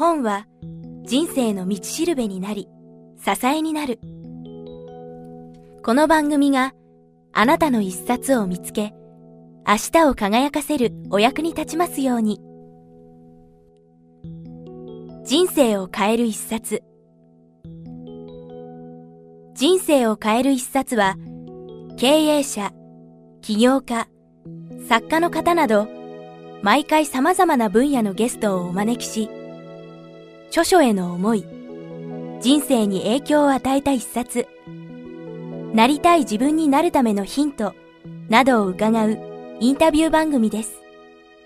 本は人生の道しるべになり、支えになる。この番組があなたの一冊を見つけ、明日を輝かせるお役に立ちますように。人生を変える一冊。人生を変える一冊は、経営者、起業家、作家の方など、毎回様々な分野のゲストをお招きし、著書への思い、人生に影響を与えた一冊、なりたい自分になるためのヒント、などを伺うインタビュー番組です。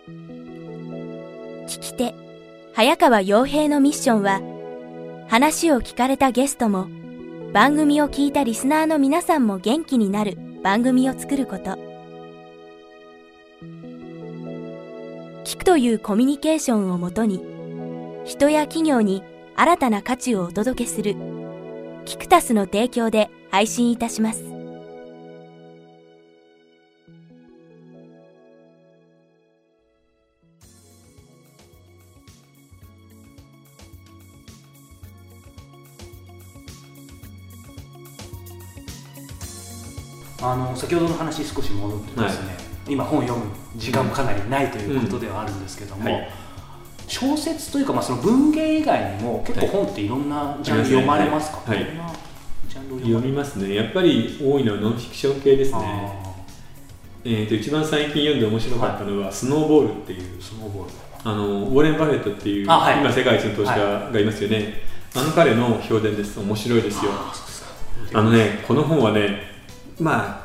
聞き手、早川洋平のミッションは、話を聞かれたゲストも、番組を聞いたリスナーの皆さんも元気になる番組を作ること。というコミュニケーションをもとに、人や企業に新たな価値をお届けする、キクタスの提供で配信いたします。あの先ほどの話少し戻ってですね、はい、今本読む時間もかなりないということではあるんですけども、うんはい、小説というか、まあ、その文芸以外にも結構本っていろんなジャンル読まれますか、はい、読みますね。やっぱり多いのはノンフィクション系ですね。えーと、一番最近読んで面白かったのは、スノーボールっていうスノーボール。あのウォーレン・バフェットっていう、はい、今世界一の投資家がいますよね、あの彼の評伝です。面白いですよ。あのね。この本はねまあ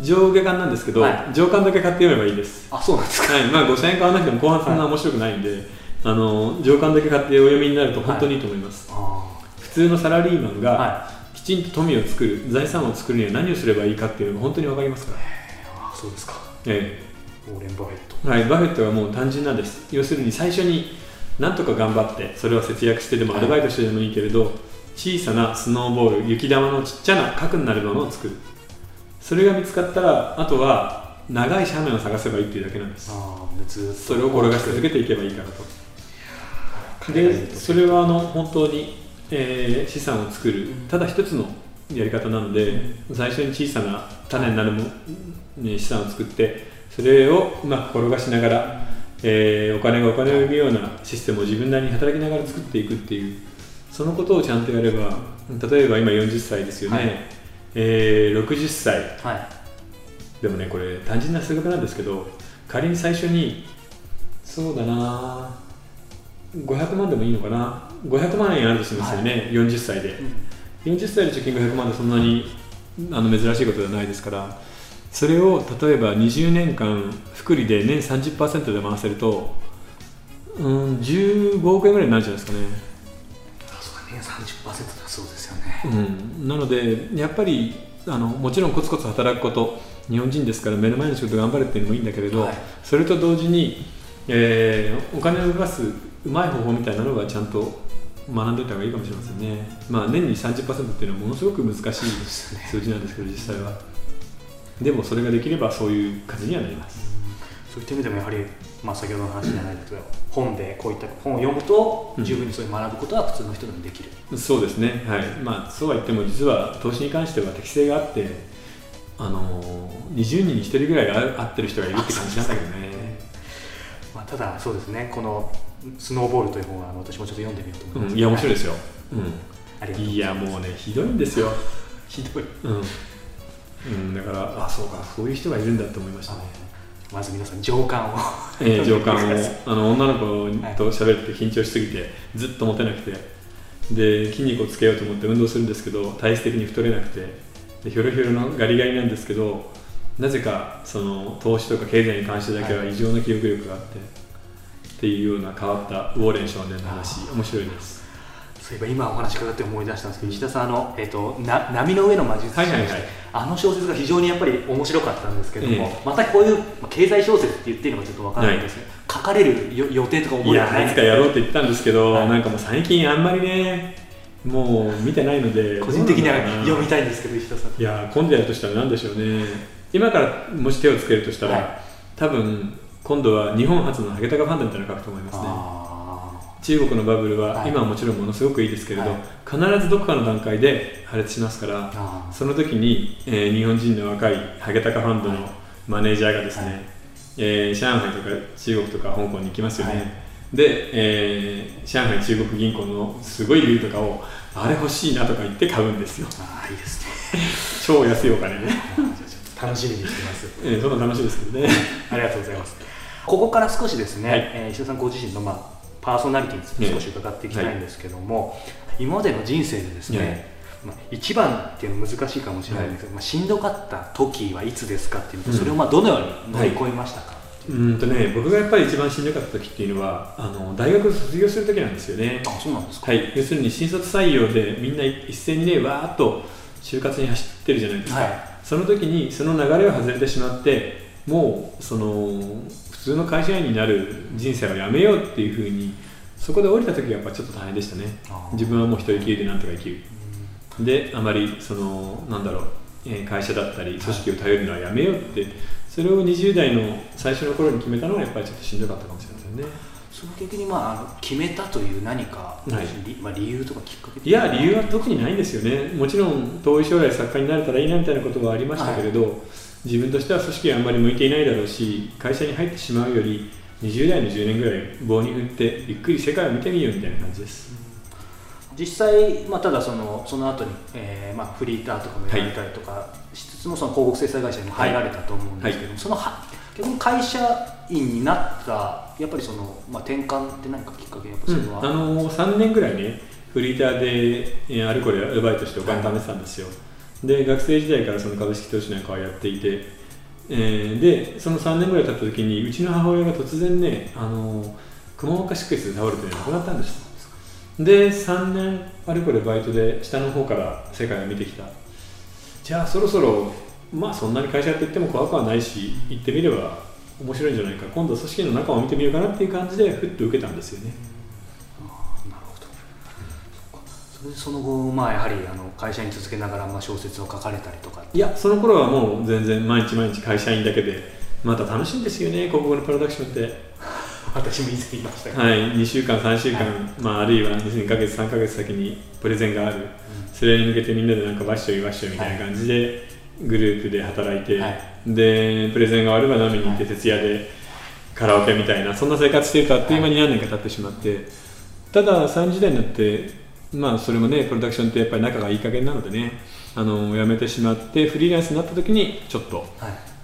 上下巻なんですけど、はい、上巻だけ買って読めばいいです。あそうなんですか、はい。まあ、5000円買わなくても後半そんな面白くないんで、はい、あの上巻だけ買ってお読みになると本当にいいと思います、はい、普通のサラリーマンがきちんと富を作る財産を作るには何をすればいいかっていうのが本当に分かりますから。あそうですか。ええ。ウォーレン・バフェット。はい。バフェットはもう単純なんです。要するに最初になんとか頑張ってそれを節約してでもアルバイトしてでもいいけれど、小さなスノーボール雪玉のちっちゃな核になるものを作るそれが見つかったらあとは長い斜面を探せばいいっていうだけなんです。それを転がし続けていけばいいからと。でそれはあの本当に、えー、資産を作るただ一つのやり方なので、最初に小さな種になるも、ね、資産を作ってそれをうまく転がしながら、えー、お金がお金を生むようなシステムを自分なりに働きながら作っていくっていうそのことをちゃんとやれば例えば今40歳ですよね、はいえー、60歳、はい、でもねこれ単純な数学なんですけど仮に最初にそうだな500万でもいいのかな？500万円あるとしますよね、はい、40歳で、うん、40歳で貯金500万でそんなにあの珍しいことではないですからそれを例えば20年間福利で年30%で回せると、うん、15億円ぐらいになるじゃないですかね年30%だそうですよね、うん、なのでやっぱりあのもちろんコツコツ働くこと日本人ですから目の前の仕事頑張るっていうのもいいんだけれど、はい、それと同時に、えー、お金を動かすうまい方法みたいなのがちゃんと学んでおいた方がいいかもしれませんね、まあ、年に30%っていうのはものすごく難しい数字なんですけど実際は。でもそれができればそういう感じにはなります。そういった意味でもやはりまあ、先ほどの話じゃないけど、本でこういった本を読むと十分にそういう学ぶことは普通の人でもできる、うん、そうですね、はい。まあ、そうは言っても実は投資に関しては適性があってあの20人に1人ぐらい合ってる人がいるって感じなんだけどね。まあ、ただそうですね。この「スノーボール」という本は私もちょっと読んでみようと思います、うん、いや面白いですよ、うん、いやもうねひどいんですよ。ひどい、うん、うん、だからあそうか。そういう人がいるんだって思いましたねまず皆さん上官を。えー、上官を。あの女の子と喋って緊張しすぎてずっと持てなくて。で筋肉をつけようと思って運動するんですけど体質的に太れなくて。でひょろひょろのガリガリなんですけどなぜかその投資とか経済に関してだけは異常な記憶力があって、っていうような変わったウォーレン少年の話。面白いですそういえば今お話伺って思い出したんですけど石田さんあの、えーと、な波の上の魔術師、はいはいはい、あの小説が非常にやっぱり面白かったんですけども、えー、またこういう経済小説って言っていいのかちょっとわからないんですけど、はい、書かれる予定とか思い？やいつかやろうって言ったんですけど、はい、なんかもう最近あんまりねもう見てないので個人的には読みたいんですけど石田さん。いや今度やるとしたら何でしょうね。今からもし手をつけるとしたら、はい、多分今度は日本初のハゲタカファンドみたいなのを書くと思いますね中国のバブルは今はもちろんものすごくいいですけれど、はい、必ずどこかの段階で破裂しますからその時に、えー、日本人の若いハゲタカファンドのマネージャーがですね、はい、えー、上海とか中国とか香港に行きますよね、はい、で、えー、上海中国銀行のすごいビルとかをあれ欲しいなとか言って買うんですよ。あいいですね。超安いお金ね。楽しみにしてます、えー、そんな楽しいですけどね。ありがとうございます。ここから少しですね、はい、えー、石田さんご自身の、まあ、パーソナリティについて少し伺っていきたいんですけども、はい、今までの人生でですね、まあ、一番っていうのは難しいかもしれないんですけど、まあ、しんどかった時はいつですかっていうと、それをまあどのように乗り越えましたか、うんとね、僕がやっぱり一番しんどかった時っていうのはあの大学卒業する時なんですよね。あそうなんですか、はい、要するに新卒採用でみんな一斉にねわーっと就活に走ってるじゃないですか、はい、その時にその流れを外れてしまってもうその普通の会社員になる人生をやめようっていうふうにそこで降りた時はやっぱちょっと大変でしたね。自分はもう一人きりでなんとか生きる。であまりそのなんだろう、え会社だったり組織を頼るのはやめようってそれを20代の最初の頃に決めたのはやっぱりちょっとしんどかったかもしれませんね。その逆にまあ決めたという何か、はい。まあ、理由とかきっかけいや理由は特にないんですよね。もちろん遠い将来作家になれたらいいなみたいなことはありましたけれど、はい、自分としては組織はあんまり向いていないだろうし会社に入ってしまうより20代の10年ぐらい棒に振ってゆっくり世界を見てみようみたいな感じです、うん、実際、まあ、ただそのその後に、えーまあ、フリーターとかもやられたりとかしつつも、その広告制裁会社にも入られたと思うんですけども、はい、そのは逆に会社員になったやっぱりその、まあ、転換って何かきっかけやっぱそれは、うん、あの3年ぐらいねフリーターであれこれアルバイトしてお金貯めてたんですよ、はい、で学生時代からその株式投資なんかをやっていてえー、でその3年ぐらい経った時にうちの母親が突然ねあのくも膜下出血で倒れて亡くなったんです。で3年あれこれバイトで下の方から世界を見てきた。じゃあそろそろまあそんなに会社やっていっても怖くはないし行ってみれば面白いんじゃないか。今度は組織の中を見てみようかなっていう感じでふっと受けたんですよね、その後、まあ、やはりあの会社に続けながら、まあ、小説を書かれたりとかいやその頃はもう全然毎日毎日会社員だけでまた楽しいんですよね広告のプロダクションって。私も以前言いましたけど、はい、2週間3週間、はい、まあ、あるいは2か月3か月先にプレゼンがある、うん、それに向けてみんなでなんかわっしょいわっしょいみたいな感じで、グループで働いて、はい、でプレゼンが終われば飲みに行って徹夜でカラオケみたいなそんな生活しているとあっという間に何年か経ってしまって、ただ30代になってまあそれもねプロダクションってやっぱり仲がいい加減なのでねあの辞めてしまってフリーランスになった時にちょっと、はい、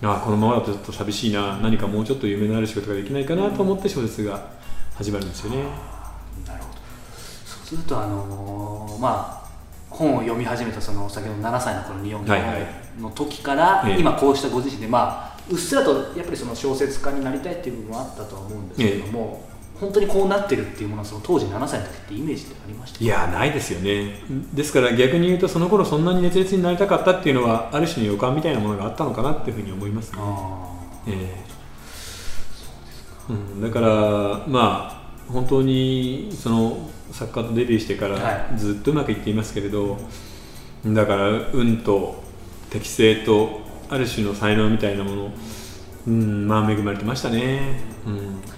あこのままだとちょっと寂しいな何かもうちょっと夢のある仕事ができないかなと思って小説が始まるんですよね。なるほど。そうするとあのー、まあ本を読み始めたその先ほど7歳の頃に読んだ本の時から、はいはい、今こうしたご自身でまあうっすらとやっぱりその小説家になりたいっていう部分はあったとは思うんですけれども、本当にこうなってるっていうものはその当時7歳の時ってイメージってありました？いやないですよね。ですから逆に言うとその頃そんなに熱烈になりたかったっていうのはある種の予感みたいなものがあったのかなっていうふうに思いますね。えー、うん、だからまあ本当にその作家とデビューしてからずっとうまくいっていますけれど、はい、だから運と適性とある種の才能みたいなものうん、まあ恵まれてましたね、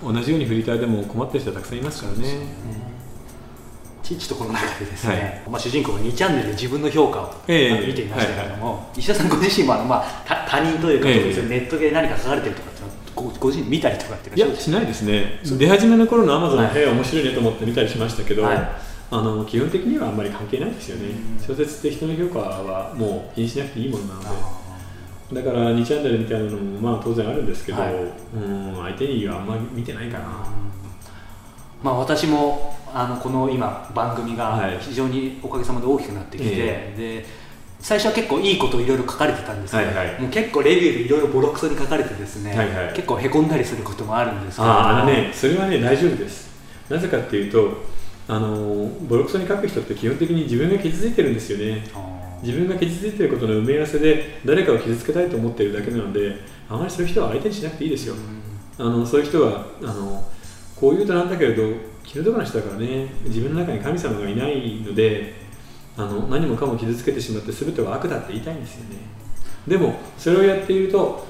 うん、同じようにフリーターでも困ってる人はたくさんいますからね。父とこの中でですね、はい、まあ、主人公が2チャンネルで自分の評価を、えー、見ていましたけれども、はいはい、石田さんご自身もあの、まあ、他人というか、えー、ネットで何か書かれてるとかってごご自身見たりとかっていやしないですね。出始めの頃のアマゾンの部屋面白いねと思って見たりしましたけど、はい、あの基本的にはあんまり関係ないですよね。小説って人の評価はもう気にしなくていいものなので。だから2チャンネルみたいなのもまあ当然あるんですけど、はい、うん相手にはあんまり見てないかな、まあ、私もあのこの今番組が非常におかげさまで大きくなってきて、はい、で最初は結構いいことをいろいろ書かれてたんですけど、はいはい、もう結構レビューでいろいろボロクソに書かれてですね、はいはい、結構へこんだりすることもあるんですけど。ああねそれはね大丈夫です。なぜかっていうとあのボロクソに書く人って基本的に自分が傷ついてるんですよね自分が傷ついていることの埋め合わせで誰かを傷つけたいと思っているだけなのであまりそういう人は相手にしなくていいですよ、あのそういう人はあのこういうとなんだけれど気の毒な人だからね。自分の中に神様がいないのであの何もかも傷つけてしまって全ては悪だって言いたいんですよね。でもそれをやっていると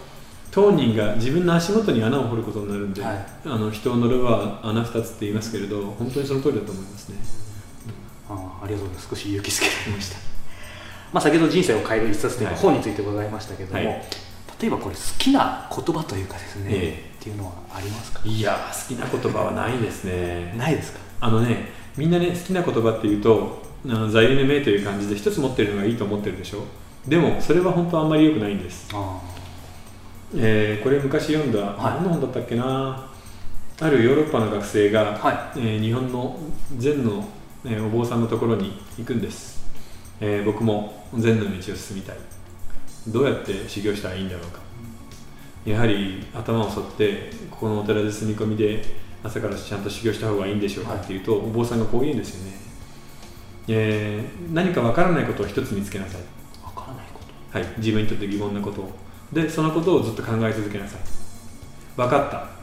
当人が自分の足元に穴を掘ることになるんで、はい。あの人を乗れば穴二つって言いますけれど本当にその通りだと思いますね。あありがとうございます。少し勇気づけられました、まあ、先ほど人生を変える一冊という本についてございましたけども、はい。例えばこれ好きな言葉というかですね、えっていうのはありますか？いや好きな言葉はないですね。ないですか？あのねみんなね好きな言葉っていうとあの座右の銘という感じで一つ持ってるのがいいと思ってるでしょ？でもそれは本当あんまり良くないんです、あえーこれ昔読んだ、はい。何の本だったっけな？あるヨーロッパの学生が、はえー日本の禅の、えーお坊さんのところに行くんです、えー僕も禅の道を進みたい。どうやって修行したらいいんだろうか。やはり頭を反ってここのお寺で住み込みで朝からちゃんと修行した方がいいんでしょうかはい。っていうと、お坊さんがこう言うんですよね、えー何かわからないことを一つ見つけなさい。わからないこと。はい、自分にとって疑問なことを。でそのことをずっと考え続けなさい。分かった。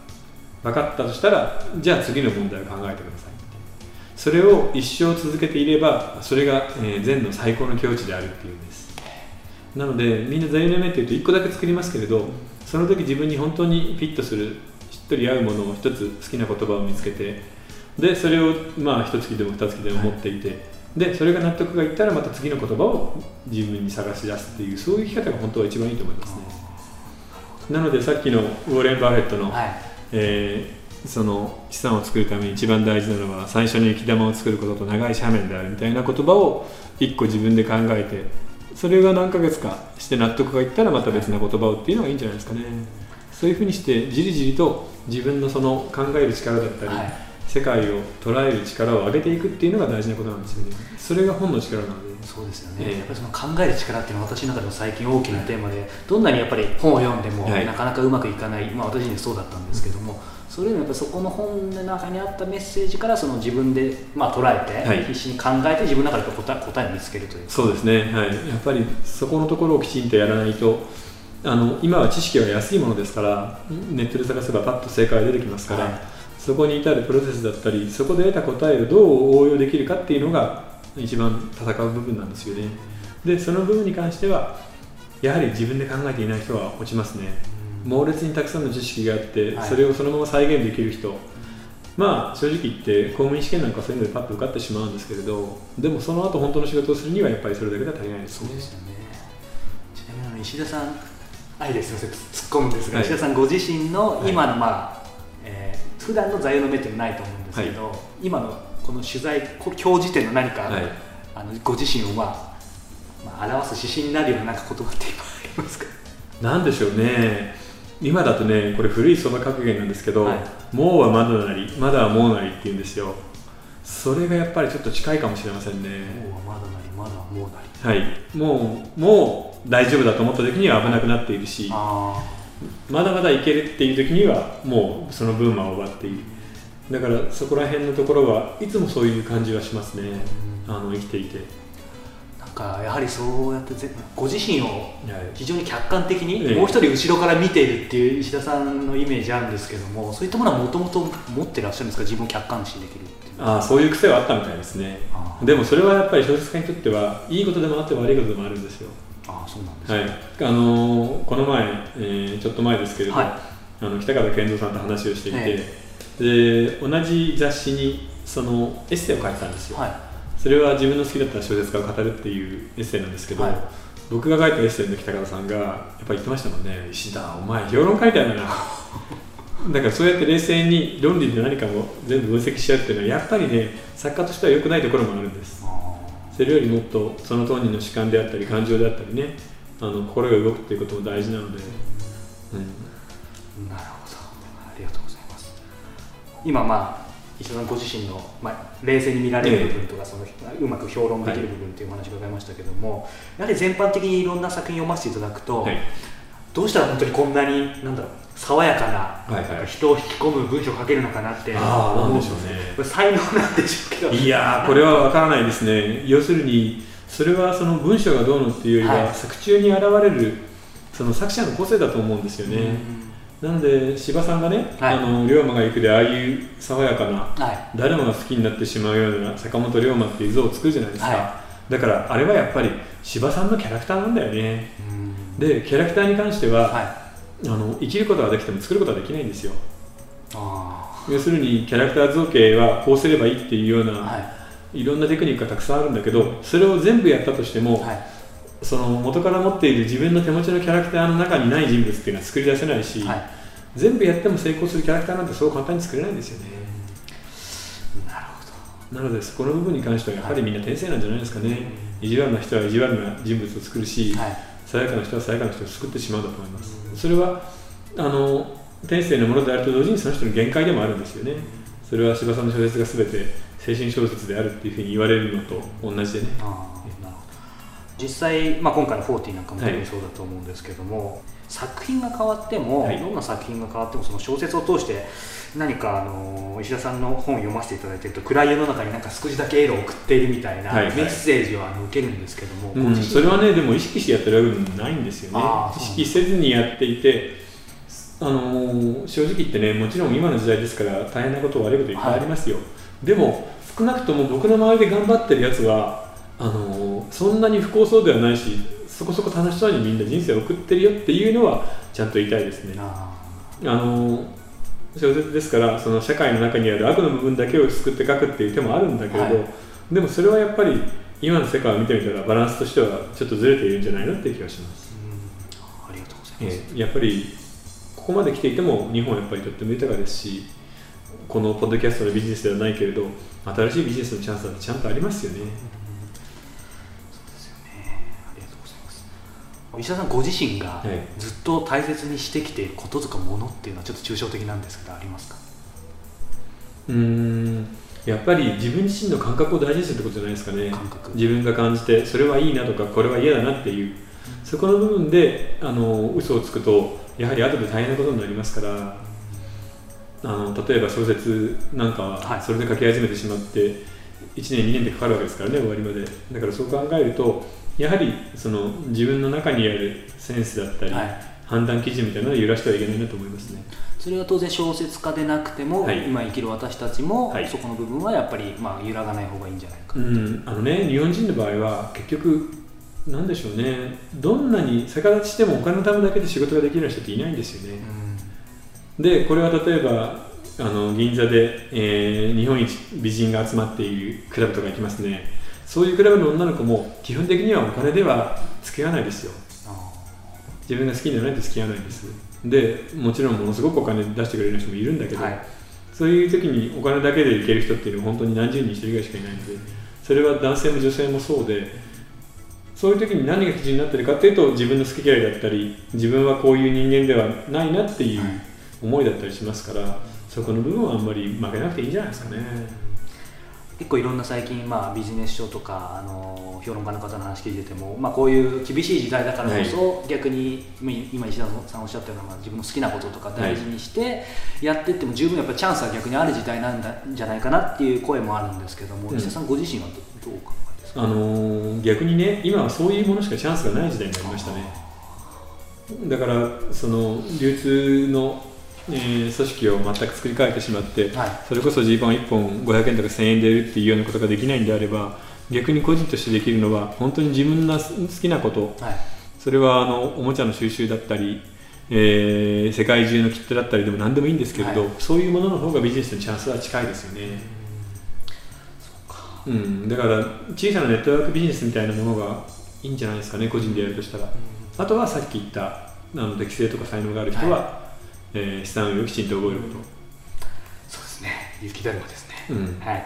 分かったとしたらじゃあ次の問題を考えてくださいそれを一生続けていればそれが、えー禅の最高の境地であるっていうんです。なのでみんな座右の銘っていうと1個だけ作りますけれどその時自分に本当にフィットするしっとり合うものを一つ好きな言葉を見つけてでそれをまあ一月でも二月でも持っていて、でそれが納得がいったらまた次の言葉を自分に探し出すっていうそういう生き方が本当は一番いいと思いますね。なのでさっきのウォーレン・バフェットの、はい。えーその資産を作るために一番大事なのは最初に雪玉を作ることと長い斜面であるみたいな言葉を一個自分で考えてそれが何ヶ月かして納得がいったらまた別な言葉をっていうのがいいんじゃないですかね。そういうふうにしてじりじりと自分のその考える力だったり、はい。世界を捉える力を上げていくっていうのが大事なことなんですよね。それが本の力なのでそうですよね、ええやっぱりその考える力っていうのは私の中でも最近大きなテーマでどんなにやっぱり本を読んでもはい。なかなかうまくいかない、まあ、私自身そうだったんですけどもそれよりもやっぱりそこの本の中にあったメッセージからその自分で、まあ、捉えて、はい。必死に考えて自分の中で答え答えを見つけるというそうですね、はい、やっぱりそこのところをきちんとやらないとあの今は知識は安いものですからネットで探せばパッと正解が出てきますから、はい。そこに至るプロセスだったりそこで得た答えをどう応用できるかっていうのが一番戦う部分なんですよね。でその部分に関してはやはり自分で考えていない人は落ちますね。猛烈にたくさんの知識があって、はい。それをそのまま再現できる人。まあ正直言って公務員試験なんかそういうのでパッと受かってしまうんですけれどでもその後本当の仕事をするにはやっぱりそれだけでは足りないですね。そうですよね。ちなみに石田さんあいです。みません。突っ込むんですが、はい。石田さんご自身のはい。今のまあ、えー普段の座右の銘ってないと思うんですけど、今のこの取材こ今日時点の何か、はい。あのご自身を、まあまあ、表す指針になるようななんか言葉って今ありますか？なんでしょうね。今だとねこれ古いそば格言なんですけどはい「もうはまだなりまだはもうなり」って言うんですよ。それがやっぱりちょっと近いかもしれませんね。もうはまだなりまだもうなり。はい。もうもう大丈夫だと思った時には危なくなっているしあまだまだいけるっていう時にはもうその分は終わっているだからそこら辺のところはいつもそういう感じはしますね。あの生きていて、ーなんかやはりそうやってぜご自身をはい。非常に客観的にええ。もう一人後ろから見ているっていう石田さんのイメージあるんですけどもそういったものはもともと持ってらっしゃるんですか？自分を客観視できるっていう。ああそういう癖はあったみたいですね。でもそれはやっぱり小説家にとってはいいことでもあって悪いことでもあるんですよ。あーそうなんですはい。ね、あのーこの前、えーちょっと前ですけれど、はい。あの北方健三さんと話をしていて、えで同じ雑誌にそのエッセイを書いてたんですよ、はい。それは自分の好きだった小説家を語るっていうエッセイなんですけど、はい。僕が書いたエッセイの北方さんがやっぱり言ってましたもんね。石田お前評論書いてあるな。だからそうやって冷静に論理で何かも全部分析しちゃうっていうのはやっぱりね作家としては良くないところもあるんです。あそれよりもっとその当人の主観であったり感情であったりねあの心が動くっていうことも大事なので、うん。ーなるほど今まあ石田さんご自身の、まあ、冷静に見られる部分とか、そのうまく評論できる部分っていうお話を伺いましたけども、やはり全般的にいろんな作品を読ませていただくと、はい。どうしたら本当にこんなになんだろう爽やかな,、はいはい人を引き込む文章を書けるのかなってあー思なんでしょうね。才能なんでしょうけど。いやーこれは分からないですね。要するにそれはその文章がどうのっていうよりは、はい。作中に現れるその作者の個性だと思うんですよね、なので司馬さんがね「はい。あの龍馬が行く」でああいう爽やかなはい。誰もが好きになってしまうような坂本龍馬っていう像を作るじゃないですか、はだからあれはやっぱり司馬さんのキャラクターなんだよね。うん。でキャラクターに関しては、はあの生きることができても作ることはできないんですよ。あ要するにキャラクター造形はこうすればいいっていうような、、い。ろんなテクニックがたくさんあるんだけどそれを全部やったとしても、いはいその元から持っている自分の手持ちのキャラクターの中にない人物っていうのは作り出せないし、はい。全部やっても成功するキャラクターなんてそう簡単に作れないんですよね。なるほなのでそこの部分に関してはやはりみんな天性なんじゃないですかね、意地悪な人は意地悪な人物を作るし、どはい。さやかな人はさやかな人を作ってしまうんだと思います、それはあの天性のものであると同時にその人の限界でもあるんですよね。それは司さんの小説が全て精神小説であるっていうふうに言われるのと同じでね実際、まあ、今回の40なんかも特にそうだと思うんですけども、作品が変わっても、はい。どんな作品が変わってもその小説を通して何かあの石田さんの本を読ませていただいてると暗い世の中になんか少しだけエールを送っているみたいなはいはい。メッセージをあの受けるんですけども、うん、それはねでも意識してやってるわけでもないんですよね。あー意識せずにやっていてあのー正直言ってねもちろん今の時代ですから大変なこと悪いこといっぱいありますよ、でも少なくとも僕の周りで頑張ってるやつはあのーそんなに不幸そうではないしそこそこ楽しそうにみんな人生を送ってるよっていうのはちゃんと言いたいですね。ああのー小説ですからその社会の中にある悪の部分だけを救って書くっていう手もあるんだけれど、はい。でもそれはやっぱり今の世界を見てみたらバランスとしてはちょっとずれているんじゃないのっていう気がします、ーうん。ありがとうございます、えーやっぱりここまで来ていても日本はやっぱりとっても豊かですしこのポッドキャストのビジネスではないけれど新しいビジネスのチャンスだってちゃんとありますよね石田さんご自身がはいずっと大切にしてきていることとかものっていうのはちょっと抽象的なんですけどありますか？うーん。やっぱり自分自身の感覚を大事にするってことじゃないですかね。自分が感じてそれはいいなとかこれは嫌だなっていうそこの部分であの嘘をつくとやはり後で大変なことになりますからあの例えば小説なんかはい。はそれで書き始めてしまって1年2年でかかるわけですからね終わりまで。だからそう考えるとやはりその自分の中にあるセンスだったり、はい。判断基準みたいなのを揺らしてはいけないなと思いますね。それは当然小説家でなくても、はい。今生きる私たちも、はい。そこの部分はやっぱり、まあ、揺らがない方がいいんじゃないか、うん、あのね日本人の場合は結局なんでしょうね。どんなに逆立ちしてもお金のためだけで仕事ができる人っていないんですよね、でこれは例えばあの銀座で、えー日本一美人が集まっているクラブとか行きますねそういうクラブの女の子も基本的にはお金では付き合わないですよ。あ自分が好きじゃないと付き合わないです。でもちろんものすごくお金出してくれる人もいるんだけど、ーはい。そういう時にお金だけでいける人っていうのは本当に何十人に一人ぐらいしかいないのでそれは男性も女性もそうでそういう時に何が基準になってるかっていうと自分の好き嫌いだったり自分はこういう人間ではないなっていう思いだったりしますからそこの部分はあんまり負けなくていいんじゃないですかね。結構いろんな最近、まあ、ビジネス書とかあの評論家の方の話聞いてても、まあ、こういう厳しい時代だからこそ、逆に今今石田さんおっしゃったような、まあ、自分の好きなこととか大事にしてやってっても十分やっぱチャンスは逆にある時代なんだじゃないかなっていう声もあるんですけども、うん。石田さんご自身はどどうお考えですか？あのー逆にね今はそういうものしかチャンスがない時代になりましたね。だからその流通の、えー組織を全く作り変えてしまって、はい。それこそジーパン1本500円とか1000円で売るっていうようなことができないんであれば逆に個人としてできるのは本当に自分の好きなこと。はい。それはあのおもちゃの収集だったり、えー世界中の切手だったりでも何でもいいんですけれど、はい。そういうものの方がビジネスのチャンスは近いですよね、うん、だから小さなネットワークビジネスみたいなものがいいんじゃないですかね個人でやるとしたら、あとはさっき言ったあの適性とか才能がある人は、えー資産運用をきちんと覚えるこそうですね。雪だるまですね、と、うん。はい。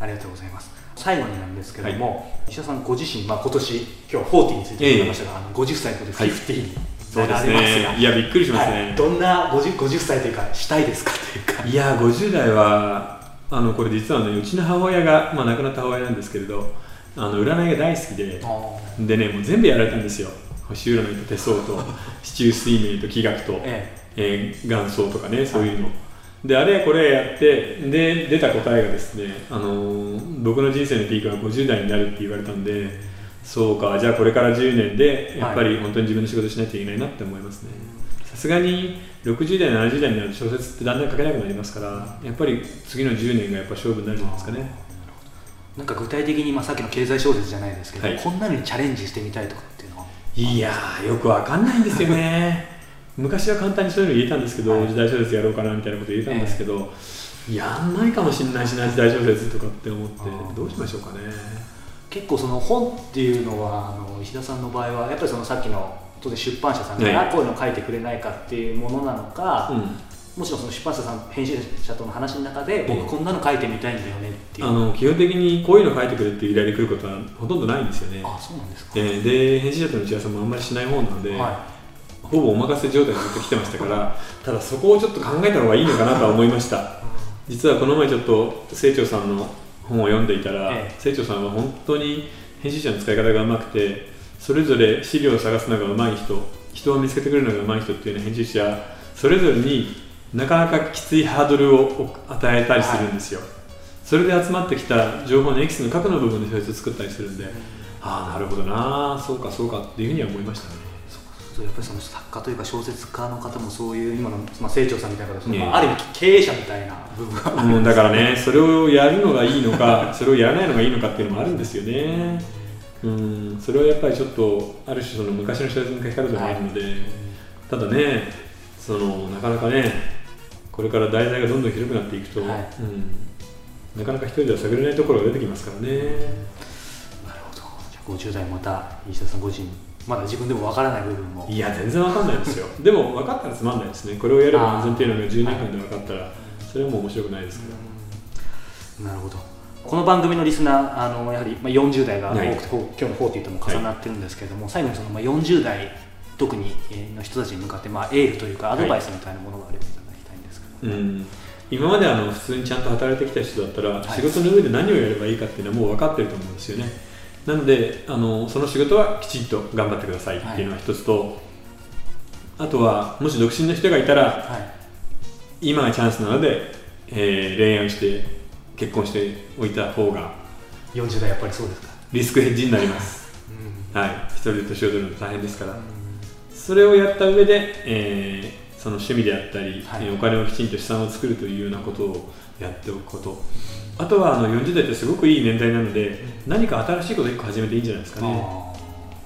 ありがとうございます。最後になんですけども、石田さんご自身、まあ、今年今日は40について伺いましたが、あの50歳とではい。50にそうですね。いやびっくりしますね、はい、どんな 50, 50歳というかしたいですか？というかいや50代はあのこれ実はねうちの母親が、まあ、亡くなった母親なんですけれどあの占いが大好きででねもう全部やられたんですよ。星占いと手相と四柱推命と気学と、ええー元祖とかねそういうの、であれこれやってで出た答えがですね、あのー僕の人生のピークは50代になるって言われたんでそうかじゃあこれから10年でやっぱり本当に自分の仕事しないといけないなって思いますね。さすがに60代70代になると小説ってだんだん書けなくなりますからやっぱり次の10年がやっぱ勝負になるんじゃないですかね。なんか具体的に、まあ、さっきの経済小説じゃないですけど、はい。こんなのにチャレンジしてみたいとかっていうのは？いやーよくわかんないんですよね昔は簡単にそういうの言えたんですけど、はい。時代小説やろうかなみたいなこと言えたんですけど、やんないかもしれないしな時代小説とかって思ってどうしましょうかね。結構その本っていうのはあの石田さんの場合はやっぱりそのさっきの当然出版社さんがはい。こういうの書いてくれないかっていうものなのか、うん。もちろんその出版社さん編集者との話の中でええ。僕こんなの書いてみたいんだよねっていう。あの基本的にこういうの書いてくれっていう依頼で来ることはほとんどないんですよね。あそうなんですか、えーで編集者との打ち合わせもあんまりしない方なので、はほぼお任せ状態でずっと来てましたからただそこをちょっと考えた方がいいのかなとは思いました。実はこの前ちょっと清張さんの本を読んでいたら、え清張さんは本当に編集者の使い方がうまくてそれぞれ資料を探すのがうまい人人を見つけてくれるのがうまい人っていうような編集者それぞれになかなかきついハードルを与えたりするんですよ、それで集まってきた情報のエキスの核の部分で小説を作ったりするんで、ああなるほどなそうかそうかっていうふうには思いましたねやっぱりその作家というか小説家の方もそういう今の、まあ、清張さんみたいな方ねまあ、ある意味経営者みたいな部分がある。うん、だからね、それをやるのがいいのか、それをやらないのがいいのかっていうのもあるんですよね。うん、それはやっぱりちょっと、ある種その昔の小説の書き方でもあるので、ただね、そのなかなかね、これから題材がどんどん広くなっていくと、はい。うん、なかなか一人では探れないところが出てきますからね。なるほど。じゃあ50代また石田さんご自身まだ自分でもわからない部分も。いや、全然わかんないですよ。でも分かったらつまんないですね。これをやれば安全っていうのが10年間で分かったら、それはもう面白くないですから。なるほど。この番組のリスナーあのやはり、まあ、40代が多くて、はいほ今日の40とも重なってるんですけれども、最後にその、まあ、40代特にえーの人たちに向かって、まあ、エールというかアドバイスみたいなものがあればいただきたいんですけど、うん、今まであの普通にちゃんと働いてきた人だったら、い。仕事の上で何をやればいいかっていうのはもう分かってると思うんですよねなのであのその仕事はきちんと頑張ってくださいっていうのが一つと、あとはもし独身の人がいたらはい。今がチャンスなので、えー恋愛して結婚しておいた方が40代やっぱりそうですか、リスクヘッジになります、うん。はい、一人で年を取るの大変ですから、それをやった上で、えーその趣味であったり、はい。えーお金をきちんと資産を作るというようなことをやっておくこと。あとはあの40代ってすごくいい年代なので何か新しいこと1個始めていいんじゃないですかね。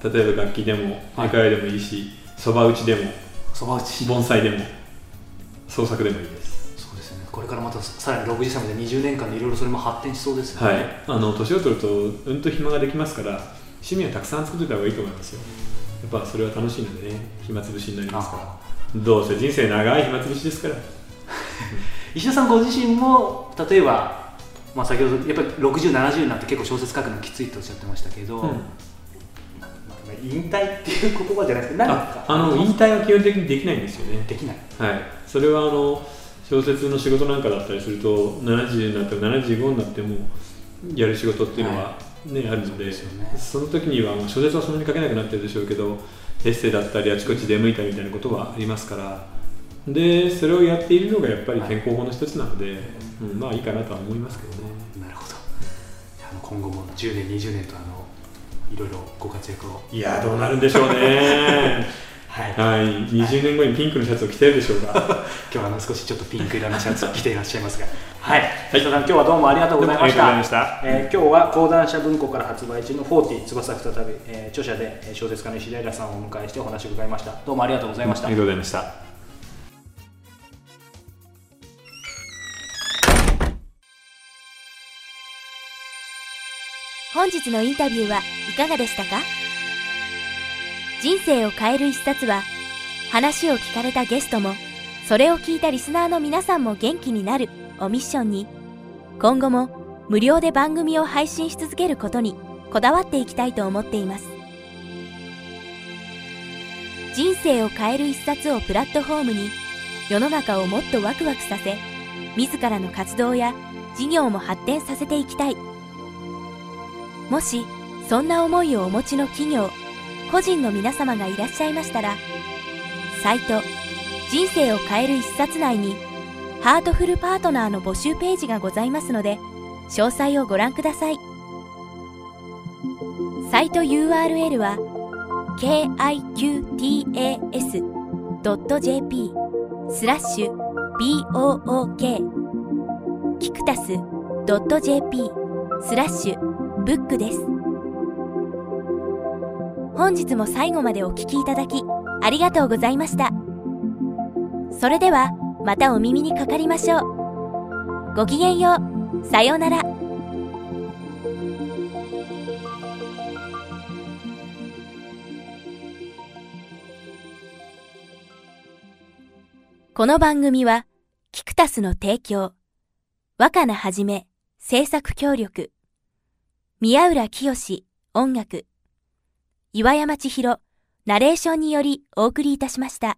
あ例えば楽器でもはい。英会話でもいいしそば打ちでもーそば打ち。盆栽でも創作でもいいです。そうですよね。これからまたさらに60歳まで20年間でいろいろそれも発展しそうですよね、はい。あの年を取るとうんと暇ができますから趣味はたくさん作ってた方がいいと思いますよ。やっぱそれは楽しいのでね暇つぶしになりますから。あどうせ人生長い暇つぶしですから 石田さんご自身も例えば、まあ、先ほどやっぱり6070になって結構小説書くのきついとおっしゃってましたけど、うん。まあ引退っていう言葉じゃなくて何あかあの引退は基本的にできないんですよね。できない。はい、それはあの小説の仕事なんかだったりすると70になったら75になってもやる仕事っていうのは、ねあるのでね。その時には小説はそんなに書けなくなってるでしょうけどエッセイだったりあちこち出向いたみたいなことはありますからでそれをやっているのがやっぱり健康法の一つなので、うん、まあいいかなとは思いますけどね。なるほど。あの今後も10年20年とあのいろいろご活躍を。いやどうなるんでしょうね。はい。はい。20年後にピンクのシャツを着てるでしょうか 今日はあの少しちょっとピンク色のシャツを着ていらっしゃいますが。はい。石田さん今日はどうもありがとうございました。どうもありがとうございました。えー今日は講談社文庫から発売中の「フォーティ翼再び」えー著者でえー小説家の石田平さんをお迎えしてお話を伺いました。どうもありがとうございました、ありがとうございました本日のインタビューはいかがでしたか？人生を変える一冊は話を聞かれたゲストもそれを聞いたリスナーの皆さんも元気になるをミッションに。今後も無料で番組を配信し続けることにこだわっていきたいと思っています。人生を変える一冊をプラットフォームに世の中をもっとワクワクさせ自らの活動や事業も発展させていきたい。もしそんな思いをお持ちの企業個人の皆様がいらっしゃいましたらサイト「人生を変える一冊」内にハートフルパートナーの募集ページがございますので詳細をご覧ください。サイト URL は kiqtas.jp スラッシュ book キクタス .jp スラッシュブックです本日も最後までお聞きいただきありがとうございましたそれではまたお耳にかかりましょう。ごきげんよう。さようなら。この番組は、キクタスの提供、若菜はじめ、制作協力、宮浦清音楽、岩山千尋、ナレーションによりお送りいたしました。